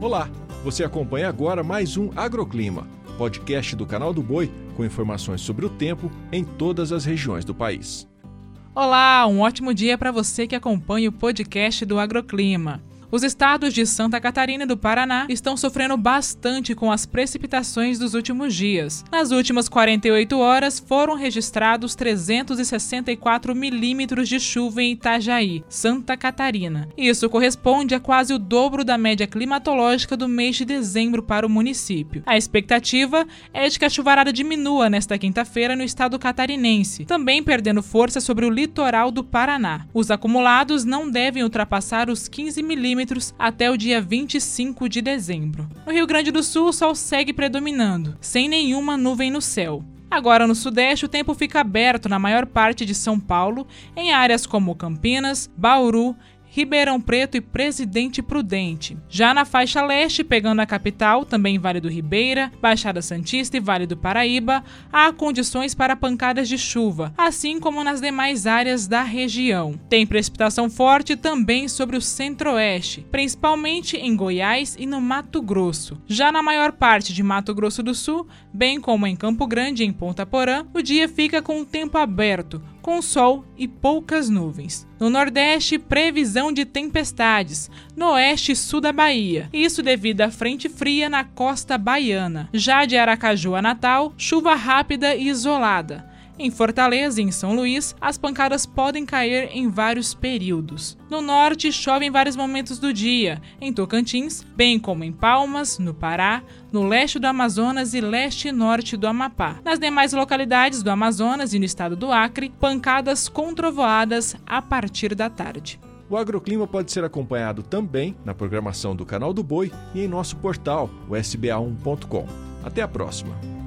Olá, você acompanha agora mais um Agroclima, podcast do canal do Boi com informações sobre o tempo em todas as regiões do país. Olá, um ótimo dia para você que acompanha o podcast do Agroclima. Os estados de Santa Catarina e do Paraná estão sofrendo bastante com as precipitações dos últimos dias. Nas últimas 48 horas, foram registrados 364 milímetros de chuva em Itajaí, Santa Catarina. Isso corresponde a quase o dobro da média climatológica do mês de dezembro para o município. A expectativa é de que a chuvarada diminua nesta quinta-feira no estado catarinense, também perdendo força sobre o litoral do Paraná. Os acumulados não devem ultrapassar os 15 milímetros milímetros até o dia 25 de dezembro. No Rio Grande do Sul, o sol segue predominando, sem nenhuma nuvem no céu. Agora no Sudeste, o tempo fica aberto na maior parte de São Paulo, em áreas como Campinas, Bauru Ribeirão Preto e Presidente Prudente. Já na faixa leste, pegando a capital, também Vale do Ribeira, Baixada Santista e Vale do Paraíba, há condições para pancadas de chuva, assim como nas demais áreas da região. Tem precipitação forte também sobre o centro-oeste, principalmente em Goiás e no Mato Grosso. Já na maior parte de Mato Grosso do Sul, bem como em Campo Grande e em Ponta Porã, o dia fica com o tempo aberto, com sol e poucas nuvens. No Nordeste, previsão de tempestades, no oeste e sul da Bahia. Isso devido à frente fria na costa baiana. Já de Aracaju a Natal, chuva rápida e isolada. Em Fortaleza e em São Luís, as pancadas podem cair em vários períodos. No norte, chove em vários momentos do dia, em Tocantins, bem como em Palmas, no Pará, no leste do Amazonas e leste e norte do Amapá. Nas demais localidades do Amazonas e no estado do Acre, pancadas com trovoadas a partir da tarde. O agroclima pode ser acompanhado também na programação do Canal do Boi e em nosso portal, o sba1.com. Até a próxima!